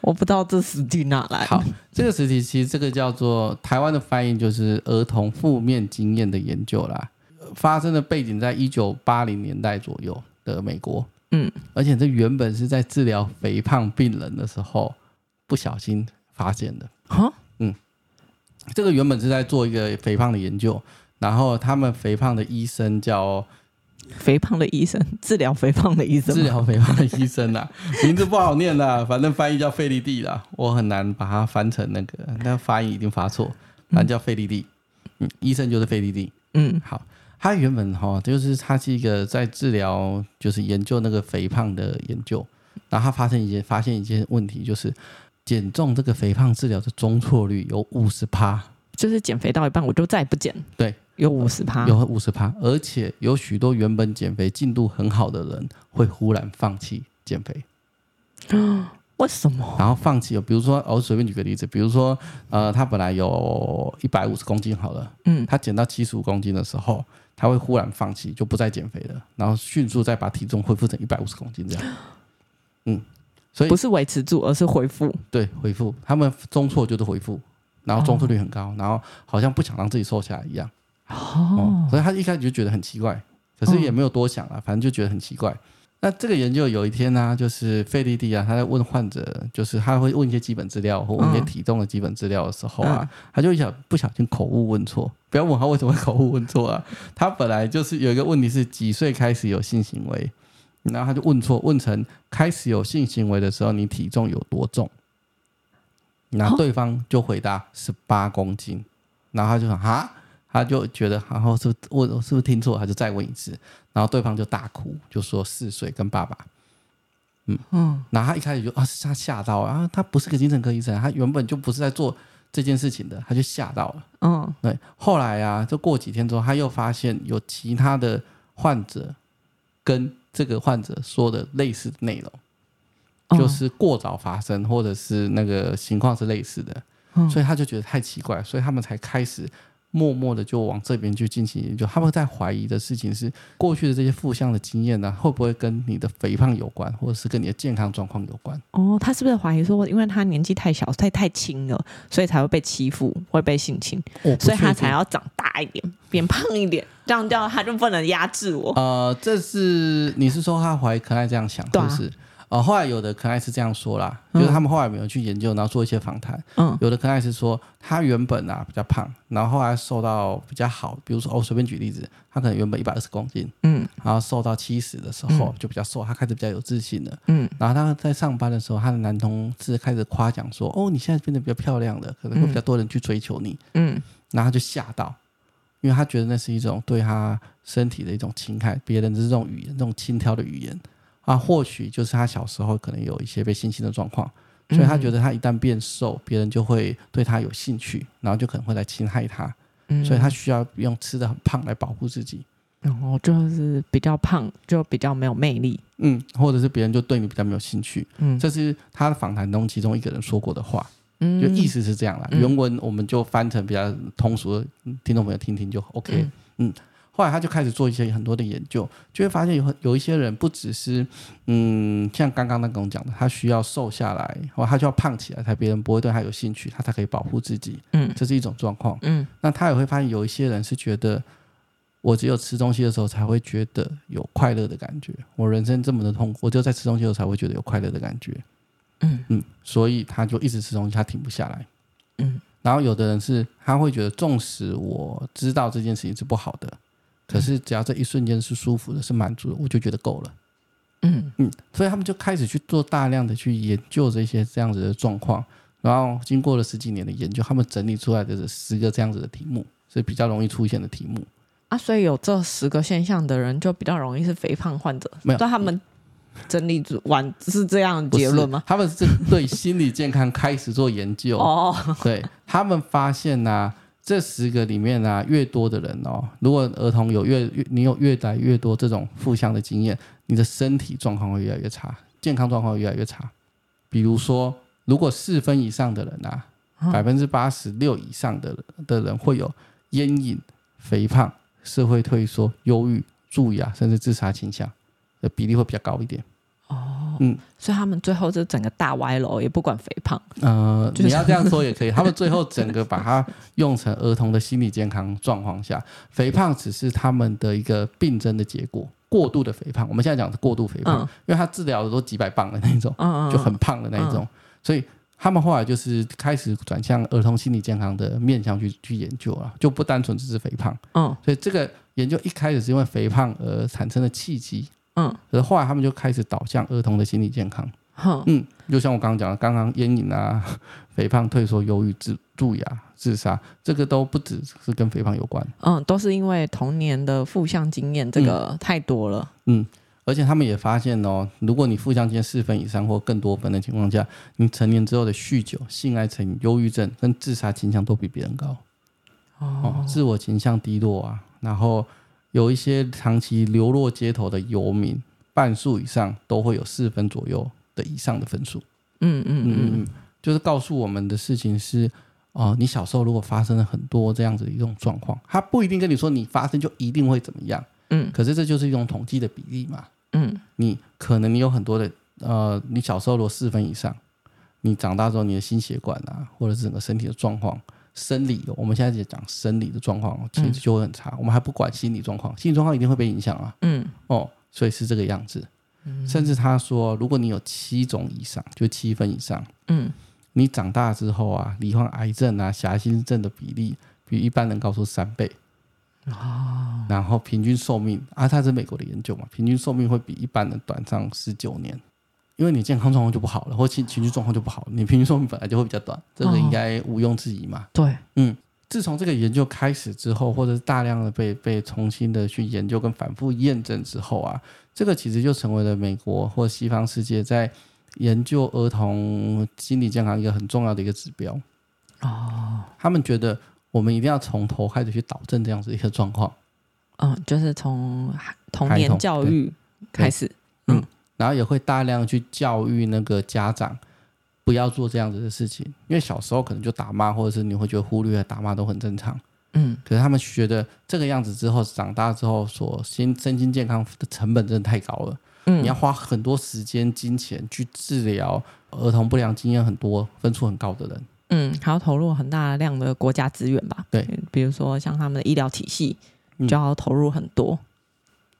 Speaker 1: 我不知道这实体哪来。
Speaker 2: 好，这个实体其实这个叫做台湾的翻译就是儿童负面经验的研究啦，发生的背景在一九八零年代左右的美国。嗯，而且这原本是在治疗肥胖病人的时候不小心发现的。
Speaker 1: 哈，
Speaker 2: 嗯，这个原本是在做一个肥胖的研究，然后他们肥胖的医生叫
Speaker 1: 肥胖的医生，治疗肥胖的医生，
Speaker 2: 治疗肥胖的医生啊，(laughs) 名字不好念啦，反正翻译叫费利蒂啦，我很难把它翻成那个，那发音一定发错，反正叫费利蒂，嗯，医生就是费利蒂，嗯，好。他原本哈就是他是一个在治疗，就是研究那个肥胖的研究，然后他发现一件发现一件问题，就是减重这个肥胖治疗的中错率有五十趴，
Speaker 1: 就是减肥到一半我就再也不减，
Speaker 2: 对，
Speaker 1: 有五十趴，
Speaker 2: 有五十趴，而且有许多原本减肥进度很好的人会忽然放弃减肥，(gasps)
Speaker 1: 为什么？
Speaker 2: 然后放弃，比如说我随便举个例子，比如说呃，他本来有一百五十公斤好了，嗯，他减到七十五公斤的时候。他会忽然放弃，就不再减肥了，然后迅速再把体重恢复成一百五十公斤这样。(gasps) 嗯，所以
Speaker 1: 不是维持住，而是恢复。
Speaker 2: 对，恢复。他们中错就是恢复，然后中错率很高，哦、然后好像不想让自己瘦下来一样。哦、嗯，所以他一开始就觉得很奇怪，可是也没有多想啊，反正就觉得很奇怪。那这个研究有一天呢、啊，就是费利蒂啊，他在问患者，就是他会问一些基本资料或问一些体重的基本资料的时候啊，嗯、他就想不小心口误问错。不要问他为什么会口误问错啊，他本来就是有一个问题是几岁开始有性行为，然后他就问错，问成开始有性行为的时候你体重有多重？然后对方就回答十八公斤，然后他就说哈。他就觉得，然后是我是不是听错？他就再问一次，然后对方就大哭，就说四岁跟爸爸，嗯。嗯，然后他一开始就啊，他吓到啊，他不是个精神科医生，他原本就不是在做这件事情的，他就吓到了，嗯，对。后来啊，就过几天之后，他又发现有其他的患者跟这个患者说的类似的内容，嗯、就是过早发生，或者是那个情况是类似的，嗯、所以他就觉得太奇怪，所以他们才开始。默默的就往这边去进行研究，他们在怀疑的事情是过去的这些负向的经验呢、啊，会不会跟你的肥胖有关，或者是跟你的健康状况有关？
Speaker 1: 哦，他是不是怀疑说，因为他年纪太小，太太轻了，所以才会被欺负，会被性侵，所以他才要长大一点，变胖一点，这样叫他就不能压制我。
Speaker 2: 呃，这是你是说他怀疑可爱这样想，是不是？哦，后来有的可爱是这样说啦，就是他们后来没有去研究，然后做一些访谈。嗯，有的可爱是说他原本啊比较胖，然后后来瘦到比较好，比如说哦，随便举例子，他可能原本一百二十公斤，嗯，然后瘦到七十的时候就比较瘦，他开始比较有自信了，嗯，然后他在上班的时候，他的男同事开始夸奖说，哦，你现在变得比较漂亮了，可能会比较多人去追求你，嗯，然后他就吓到，因为他觉得那是一种对他身体的一种侵害，别人的这种语言，这种轻佻的语言。啊，或许就是他小时候可能有一些被性侵的状况，所以他觉得他一旦变瘦，别人就会对他有兴趣，然后就可能会来侵害他，所以他需要用吃的很胖来保护自己，
Speaker 1: 然后就是比较胖就比较没有魅力，
Speaker 2: 嗯，或者是别人就对你比较没有兴趣，嗯，这是他的访谈中其中一个人说过的话，嗯，就意思是这样啦，原文我们就翻成比较通俗的，听众朋友听听就 OK，嗯。后来他就开始做一些很多的研究，就会发现有很有一些人不只是，嗯，像刚刚那跟我讲的，他需要瘦下来，或他就要胖起来，才别人不会对他有兴趣，他才可以保护自己。嗯，这是一种状况。嗯，那他也会发现有一些人是觉得，我只有吃东西的时候才会觉得有快乐的感觉，我人生这么的痛苦，我只有在吃东西的时候才会觉得有快乐的感觉。嗯嗯，所以他就一直吃东西，他停不下来。嗯，然后有的人是他会觉得，纵使我知道这件事情是不好的。可是，只要这一瞬间是舒服的，是满足的，我就觉得够了。嗯嗯，所以他们就开始去做大量的去研究这些这样子的状况，然后经过了十几年的研究，他们整理出来的这十个这样子的题目是比较容易出现的题目
Speaker 1: 啊。所以有这十个现象的人，就比较容易是肥胖患者。
Speaker 2: 没有，
Speaker 1: 但他们整理完是这样结论吗？
Speaker 2: 他们是对心理健康开始做研究哦。对，他们发现呢、啊。这十个里面呢、啊，越多的人哦，如果儿童有越越你有越来越多这种负向的经验，你的身体状况会越来越差，健康状况会越来越差。比如说，如果四分以上的人啊，百分之八十六以上的的人会有烟瘾、肥胖、社会退缩、忧郁、蛀牙，甚至自杀倾向的比例会比较高一点。
Speaker 1: 嗯，所以他们最后就整个大歪楼，也不管肥胖。
Speaker 2: 呃，(laughs) 就是、你要这样说也可以。(laughs) 他们最后整个把它用成儿童的心理健康状况下，肥胖只是他们的一个病症的结果。过度的肥胖，我们现在讲的过度肥胖，嗯、因为他治疗的都几百磅的那种，嗯嗯就很胖的那种。嗯、所以他们后来就是开始转向儿童心理健康的面向去去研究了，就不单纯只是肥胖。
Speaker 1: 嗯，
Speaker 2: 所以这个研究一开始是因为肥胖而产生的契机。
Speaker 1: 嗯，
Speaker 2: 可是后来他们就开始导向儿童的心理健康。
Speaker 1: 哼，
Speaker 2: 嗯，就像我刚刚讲的，刚刚烟瘾啊、(laughs) 肥胖、退缩、忧郁、自蛀牙、自杀，这个都不只是跟肥胖有关。
Speaker 1: 嗯，都是因为童年的负向经验，这个太多了。
Speaker 2: 嗯。嗯而且他们也发现哦，如果你负向经验四分以上或更多分的情况下，你成年之后的酗酒、性爱成瘾、忧郁症跟自杀倾向都比别人高。
Speaker 1: 哦，
Speaker 2: 哦，自我形象低落啊，然后有一些长期流落街头的游民，半数以上都会有四分左右的以上的分数。
Speaker 1: 嗯嗯嗯嗯，
Speaker 2: 就是告诉我们的事情是，哦，你小时候如果发生了很多这样子的一种状况，他不一定跟你说你发生就一定会怎么样。
Speaker 1: 嗯，
Speaker 2: 可是这就是一种统计的比例嘛。
Speaker 1: 嗯，
Speaker 2: 你可能你有很多的呃，你小时候如果四分以上，你长大之后你的心血管啊，或者是整个身体的状况、生理，我们现在在讲生理的状况，其实就会很差。嗯、我们还不管心理状况，心理状况一定会被影响啊。
Speaker 1: 嗯，
Speaker 2: 哦，所以是这个样子。嗯、甚至他说，如果你有七种以上，就七分以上，
Speaker 1: 嗯，
Speaker 2: 你长大之后啊，罹患癌症啊、狭心症的比例比一般人高出三倍。
Speaker 1: 哦，
Speaker 2: 然后平均寿命啊，他是美国的研究嘛，平均寿命会比一般人短上十九年，因为你健康状况就不好了，或情情绪状况就不好了，你平均寿命本来就会比较短，这个应该毋庸置疑嘛。
Speaker 1: 哦、对，
Speaker 2: 嗯，自从这个研究开始之后，或者是大量的被被重新的去研究跟反复验证之后啊，这个其实就成为了美国或西方世界在研究儿童心理健康一个很重要的一个指标。
Speaker 1: 哦，
Speaker 2: 他们觉得。我们一定要从头开始去导正这样子一个状况，
Speaker 1: 嗯，就是从童年教育开始，嗯，
Speaker 2: 然后也会大量去教育那个家长不要做这样子的事情，因为小时候可能就打骂，或者是你会觉得忽略打骂都很正常，
Speaker 1: 嗯，
Speaker 2: 可是他们觉得这个样子之后，长大之后所心身心健康的成本真的太高了，
Speaker 1: 嗯，
Speaker 2: 你要花很多时间金钱去治疗儿童不良经验很多、分数很高的人。
Speaker 1: 嗯，还要投入很大量的国家资源吧？
Speaker 2: 对，
Speaker 1: 比如说像他们的医疗体系，就要投入很多。嗯、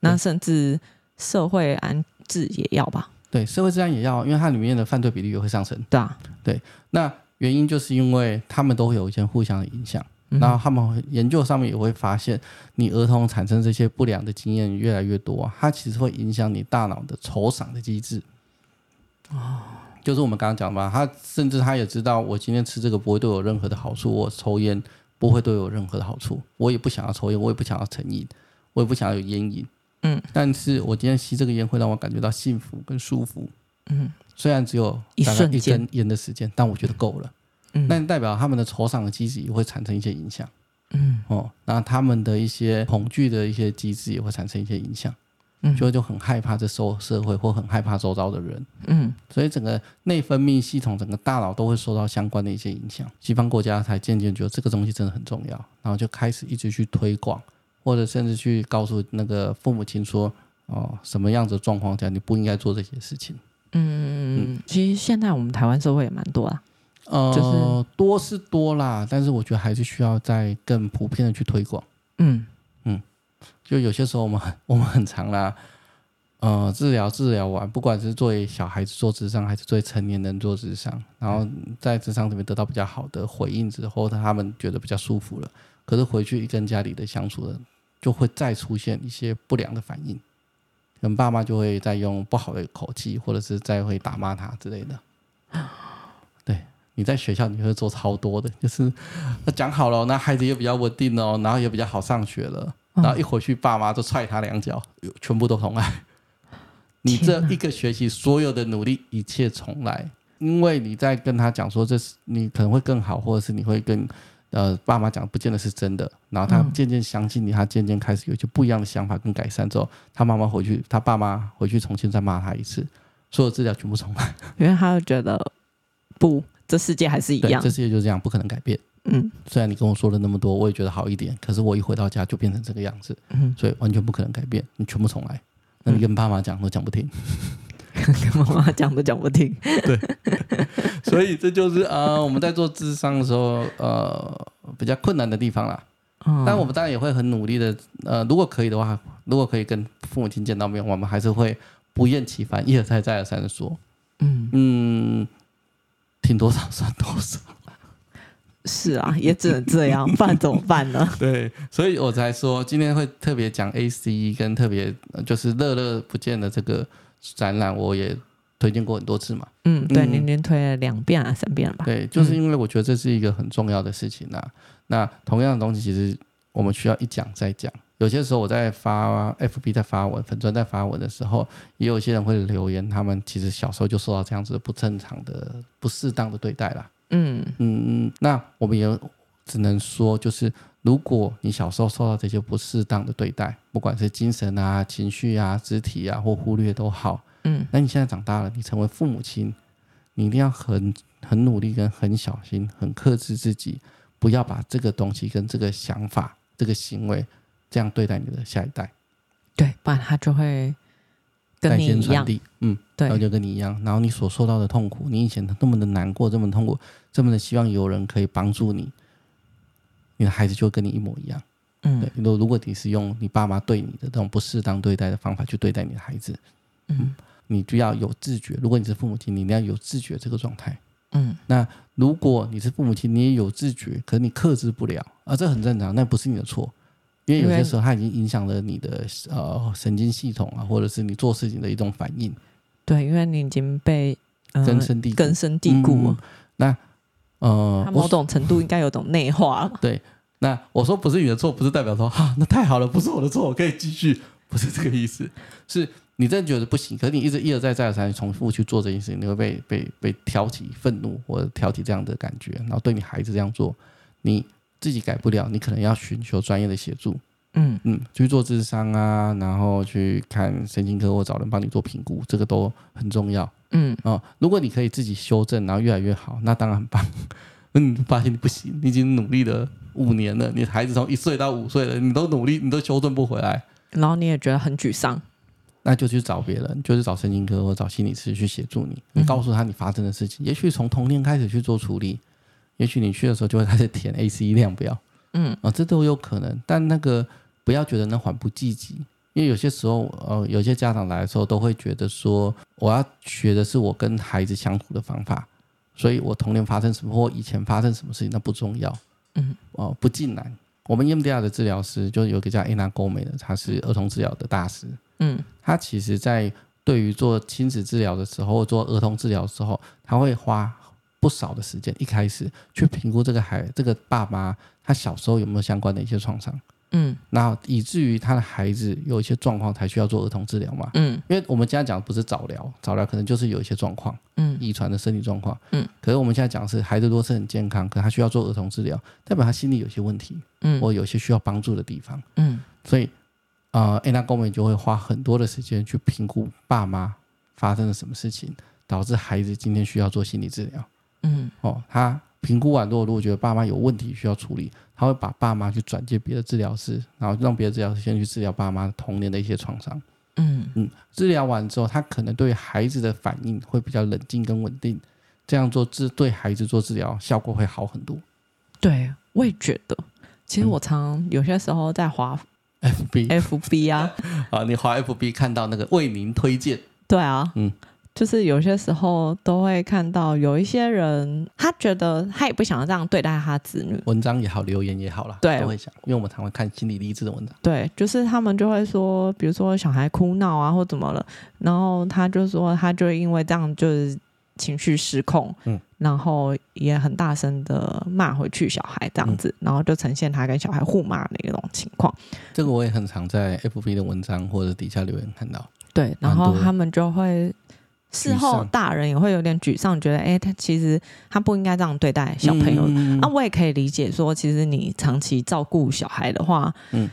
Speaker 1: 那甚至社会安置也要吧？
Speaker 2: 对，社会治安也要，因为它里面的犯罪比例也会上升。
Speaker 1: 对啊，
Speaker 2: 对。那原因就是因为他们都会有一些互相的影响，
Speaker 1: 嗯、
Speaker 2: 然后他们研究上面也会发现，你儿童产生这些不良的经验越来越多，它其实会影响你大脑的酬赏的机制。
Speaker 1: 哦。
Speaker 2: 就是我们刚刚讲嘛，他甚至他也知道，我今天吃这个不会对我任何的好处，我抽烟不会对我任何的好处，我也不想要抽烟，我也不想要成瘾，我也不想要有烟瘾。
Speaker 1: 嗯，
Speaker 2: 但是我今天吸这个烟会让我感觉到幸福跟舒服。
Speaker 1: 嗯，
Speaker 2: 虽然只有一瞬一根烟的时间，但我觉得够了。
Speaker 1: 嗯，
Speaker 2: 那代表他们的酬赏的机制也会产生一些影响。
Speaker 1: 嗯，
Speaker 2: 哦，那他们的一些恐惧的一些机制也会产生一些影响。
Speaker 1: 嗯，
Speaker 2: 就就很害怕这社社会，或很害怕周遭的人，
Speaker 1: 嗯，
Speaker 2: 所以整个内分泌系统，整个大脑都会受到相关的一些影响。西方国家才渐渐觉得这个东西真的很重要，然后就开始一直去推广，或者甚至去告诉那个父母亲说，哦，什么样子的状况下你不应该做这些事情。
Speaker 1: 嗯嗯，其实现在我们台湾社会也蛮多啊，
Speaker 2: 呃，
Speaker 1: 就是
Speaker 2: 多是多啦，但是我觉得还是需要再更普遍的去推广。
Speaker 1: 嗯嗯。
Speaker 2: 就有些时候我们很我们很常啦，呃，治疗治疗完，不管是作为小孩子做智商，还是作为成年人做智商，然后在智商里面得到比较好的回应之后，他们觉得比较舒服了。可是回去跟家里的相处的，就会再出现一些不良的反应，可能爸妈就会再用不好的口气，或者是再会打骂他之类的。对，你在学校你会做超多的，就是那讲好了，那孩子也比较稳定哦，然后也比较好上学了。然后一回去，爸妈就踹他两脚，全部都重来。你这一个学期所有的努力，一切重来。因为你在跟他讲说，这是你可能会更好，或者是你会跟呃爸妈讲，不见得是真的。然后他渐渐相信你，他渐渐开始有一些不一样的想法跟改善之后，他妈妈回去，他爸妈回去重新再骂他一次，所有治疗全部重来。(laughs)
Speaker 1: 因为他会觉得不，(laughs) 这世界还是一样，
Speaker 2: 这世界就这样，不可能改变。
Speaker 1: 嗯，
Speaker 2: 虽然你跟我说了那么多，我也觉得好一点，可是我一回到家就变成这个样子，
Speaker 1: 嗯，
Speaker 2: 所以完全不可能改变，你全部重来。那你跟爸妈讲都讲不听，(laughs)
Speaker 1: 跟妈妈讲都讲不听，
Speaker 2: 对，(laughs) 所以这就是啊、呃，我们在做智商的时候，呃，比较困难的地方啦。
Speaker 1: 嗯，
Speaker 2: 但我们当然也会很努力的，呃，如果可以的话，如果可以跟父母亲见到面，我们还是会不厌其烦，一而再再而三的说，
Speaker 1: 嗯
Speaker 2: 嗯。听多少算多少。
Speaker 1: 是啊，也只能这样，不然怎么办呢？(laughs)
Speaker 2: 对，所以我才说今天会特别讲 ACE 跟特别就是乐乐不见的这个展览，我也推荐过很多次嘛。
Speaker 1: 嗯，对，您您推了两遍啊，三遍了吧？
Speaker 2: 对，就是因为我觉得这是一个很重要的事情啊。嗯、那同样的东西，其实我们需要一讲再讲。有些时候我在发 FB 在发文，粉专在发文的时候，也有些人会留言，他们其实小时候就受到这样子的不正常的、不适当的对待啦。嗯嗯嗯，那我们也只能说，就是如果你小时候受到这些不适当的对待，不管是精神啊、情绪啊、肢体啊或忽略都好，嗯，那你现在长大了，你成为父母亲，你一定要很很努力跟很小心、很克制自己，不要把这个东西跟这个想法、这个行为这样对待你的下一代，
Speaker 1: 对，不然他就会。跟你一样，
Speaker 2: 嗯，对，然后就跟你一样，然后你所受到的痛苦，你以前那么的难过，这么痛苦，这么的希望有人可以帮助你，你的孩子就跟你一模一样，嗯，对，如如果你是用你爸妈对你的这种不适当对待的方法去对待你的孩子，嗯，你就要有自觉。如果你是父母亲，你一定要有自觉这个状态，嗯，那如果你是父母亲，你也有自觉，可是你克制不了，啊，这很正常，那不是你的错。因为有些时候，它已经影响了你的呃神经系统啊，或者是你做事情的一种反应。
Speaker 1: 对，因为你已经被、呃、
Speaker 2: 根深蒂
Speaker 1: 根深蒂固了。
Speaker 2: 嗯、那呃，
Speaker 1: 它某种程度应该有种内化了。(laughs)
Speaker 2: 对，那我说不是你的错，不是代表说哈、啊，那太好了，不是我的错，我可以继续，不是这个意思。是你真的觉得不行，可是你一直一而再再而三重复去做这件事情，你会被被被挑起愤怒或者挑起这样的感觉，然后对你孩子这样做，你。自己改不了，你可能要寻求专业的协助。嗯嗯，去做智商啊，然后去看神经科或找人帮你做评估，这个都很重要。嗯哦，如果你可以自己修正，然后越来越好，那当然很棒。那你发现你不行，你已经努力了五年了，你孩子从一岁到五岁了，你都努力，你都修正不回来，
Speaker 1: 然后你也觉得很沮丧，
Speaker 2: 那就去找别人，就是找神经科或找心理师去协助你。你告诉他你发生的事情，嗯、也许从童年开始去做处理。也许你去的时候就会开始填 ACE 量表，嗯啊，这都有可能。但那个不要觉得那缓不济急，因为有些时候，呃，有些家长来的时候都会觉得说，我要学的是我跟孩子相处的方法，所以我童年发生什么或以前发生什么事情那不重要，嗯哦，不尽然。我们 EMDR 的治疗师就有个叫 Anna Gomez 的，他是儿童治疗的大师，嗯，他其实在对于做亲子治疗的时候，做儿童治疗的时候，他会花。不少的时间，一开始去评估这个孩这个爸妈他小时候有没有相关的一些创伤，嗯，然后以至于他的孩子有一些状况才需要做儿童治疗嘛，嗯，因为我们现在讲的不是早疗，早疗可能就是有一些状况，嗯，遗传的身体状况，嗯，可是我们现在讲的是孩子如果是很健康，可他需要做儿童治疗，代表他心理有些问题，嗯，或有些需要帮助的地方，嗯，所以呃，Anna Gomez 就会花很多的时间去评估爸妈发生了什么事情，导致孩子今天需要做心理治疗。嗯，哦，他评估完之后，如果觉得爸妈有问题需要处理，他会把爸妈去转接别的治疗师，然后让别的治疗师先去治疗爸妈童年的一些创伤。嗯嗯，治疗完之后，他可能对孩子的反应会比较冷静跟稳定，这样做治对孩子做治疗效果会好很多。
Speaker 1: 对，我也觉得。其实我常有些时候在滑
Speaker 2: FB
Speaker 1: FB 啊，(laughs)
Speaker 2: 啊，你滑 FB 看到那个为您推荐，
Speaker 1: 对啊，嗯。就是有些时候都会看到有一些人，他觉得他也不想要这样对待他子女，
Speaker 2: 文章也好，留言也好啦，对，都会想，因为我们常会看心理励志的文章。
Speaker 1: 对，就是他们就会说，比如说小孩哭闹啊，或怎么了，然后他就说，他就因为这样就是情绪失控，嗯，然后也很大声的骂回去小孩这样子，嗯，然后就呈现他跟小孩互骂的一种情况。
Speaker 2: 这个我也很常在 FB 的文章或者底下留言看到。
Speaker 1: 对，然后他们就会。事后，大人也会有点沮丧，觉得，哎，他其实他不应该这样对待小朋友。那、嗯啊、我也可以理解说，其实你长期照顾小孩的话，嗯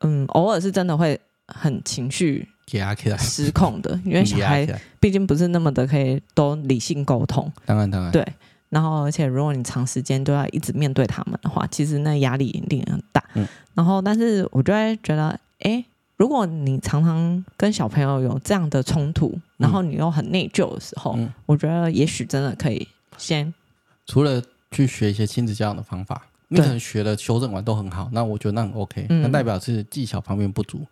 Speaker 1: 嗯，偶尔是真的会很情绪失控的，因为小孩毕竟不是那么的可以都理性沟通。
Speaker 2: 当然，当然，
Speaker 1: 对。然后，而且如果你长时间都要一直面对他们的话，其实那压力一定很大。嗯。然后，但是我就会觉得，哎。如果你常常跟小朋友有这样的冲突，嗯、然后你又很内疚的时候，嗯、我觉得也许真的可以先
Speaker 2: 除了去学一些亲子教养的方法，你可能学了修正完都很好，那我觉得那很 OK，那、嗯、代表是技巧方面不足，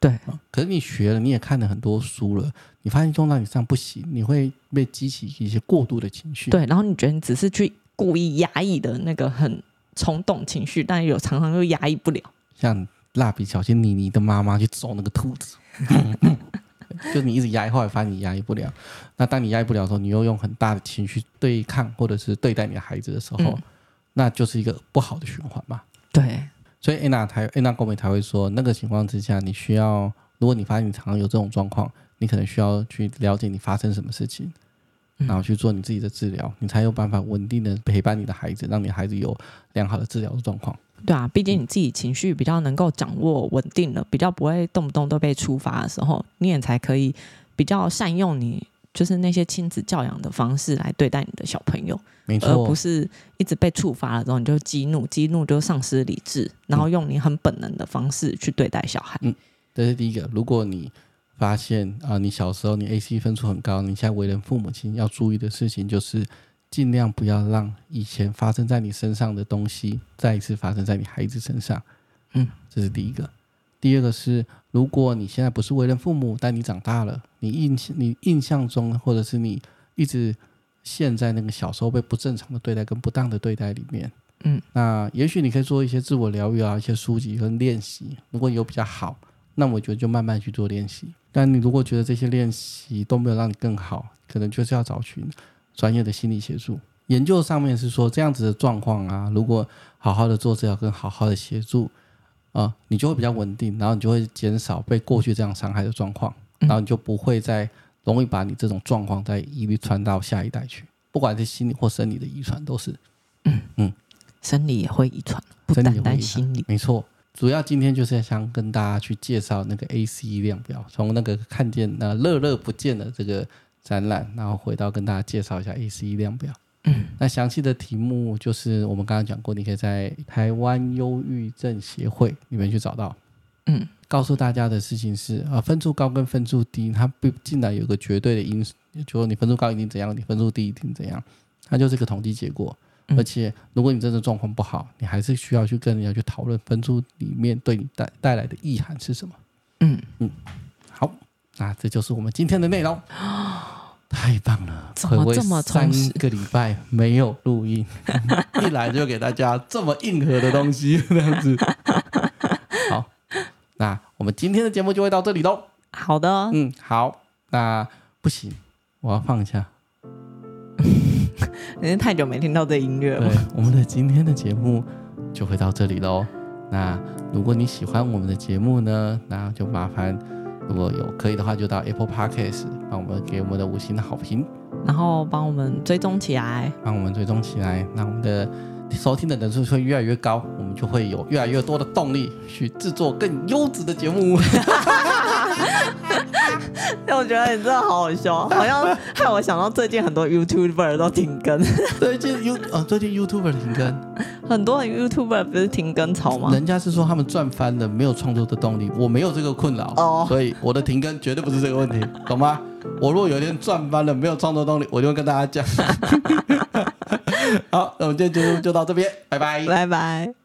Speaker 1: 对，
Speaker 2: 可是你学了，你也看了很多书了，你发现用到你身上不行，你会被激起一些过度的情绪。
Speaker 1: 对，然后你觉得你只是去故意压抑的那个很冲动情绪，但有常常又压抑不了。
Speaker 2: 像蜡笔小新妮妮的妈妈去揍那个兔子。(laughs) 就你一直压抑，后来发现你压抑不了。那当你压抑不了的时候，你又用很大的情绪对抗或者是对待你的孩子的时候，嗯、那就是一个不好的循环嘛。
Speaker 1: 对，所以
Speaker 2: 安娜台安娜高美才会说，那个情况之下，你需要，如果你发现你常常有这种状况，你可能需要去了解你发生什么事情，然后去做你自己的治疗，你才有办法稳定的陪伴你的孩子，让你孩子有良好的治疗的状况。
Speaker 1: 对啊，毕竟你自己情绪比较能够掌握稳定了，比较不会动不动都被触发的时候，你也才可以比较善用你就是那些亲子教养的方式来对待你的小朋友，
Speaker 2: 没错，
Speaker 1: 而不是一直被触发了之后你就激怒，激怒就丧失理智，然后用你很本能的方式去对待小孩。
Speaker 2: 嗯，这是第一个。如果你发现啊、呃，你小时候你 AC 分数很高，你现在为人父母亲要注意的事情就是。尽量不要让以前发生在你身上的东西再一次发生在你孩子身上。嗯，这是第一个。第二个是，如果你现在不是为人父母，但你长大了，你印象你印象中，或者是你一直陷在那个小时候被不正常的对待跟不当的对待里面。嗯，那也许你可以做一些自我疗愈啊，一些书籍跟练习。如果有比较好，那我觉得就慢慢去做练习。但你如果觉得这些练习都没有让你更好，可能就是要找寻。专业的心理协助，研究上面是说这样子的状况啊，如果好好的做治疗跟好好的协助啊，你就会比较稳定，然后你就会减少被过去这样伤害的状况，然后你就不会再容易把你这种状况再遗传到下一代去，不管是心理或生理的遗传都是。嗯嗯，
Speaker 1: 生理也会遗传，不单单心理。
Speaker 2: 没错，主要今天就是想跟大家去介绍那个 ACE 量表，从那个看见那乐乐不见的这个。展览，然后回到跟大家介绍一下 ACE 量表。嗯，那详细的题目就是我们刚刚讲过，你可以在台湾忧郁症协会里面去找到。嗯，告诉大家的事情是啊，分数高跟分数低，它不进来有个绝对的因素，就说你分数高一定怎样，你分数低一定怎样，它就是个统计结果。而且如果你真的状况不好，你还是需要去跟人家去讨论分数里面对你带带来的意涵是什么。嗯嗯，好，那这就是我们今天的内容。太棒了！
Speaker 1: 怎么这么
Speaker 2: 三个礼拜没有录音，(laughs) 一来就给大家这么硬核的东西，(laughs) 这样子。好，那我们今天的节目就会到这里喽。
Speaker 1: 好的，
Speaker 2: 嗯，好。那不行，我要放一下，(laughs)
Speaker 1: 因为太久没听到这音乐了。
Speaker 2: 对，我们的今天的节目就会到这里喽。那如果你喜欢我们的节目呢，那就麻烦。如果有可以的话，就到 Apple Podcast 帮我们给我们的五星的好评，
Speaker 1: 然后帮我们追踪起来，
Speaker 2: 帮我们追踪起来，那我们的收听的人数会越来越高，我们就会有越来越多的动力去制作更优质的节目。(laughs)
Speaker 1: 但 (laughs) 我觉得你真的好好笑，好像害我想到最近很多 YouTuber 都停更。(laughs)
Speaker 2: 最近 You 呃，最近 YouTuber 停更，
Speaker 1: 很多人 YouTuber 不是停更潮吗？
Speaker 2: 人家是说他们赚翻了，没有创作的动力。我没有这个困扰哦，所以我的停更绝对不是这个问题，懂吗？我如果有一天赚翻了，没有创作动力，我就会跟大家讲。(laughs) 好，那我们今天节目就到这边，拜拜，
Speaker 1: 拜拜。